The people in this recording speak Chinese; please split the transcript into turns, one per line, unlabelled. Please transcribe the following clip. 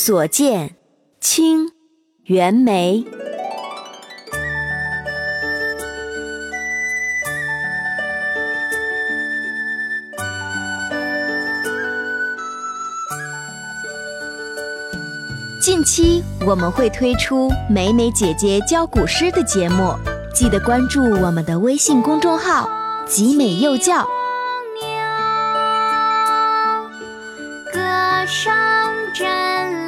所见，清，袁枚。近期我们会推出美美姐姐教古诗的节目，记得关注我们的微信公众号“集美幼教”。
歌声真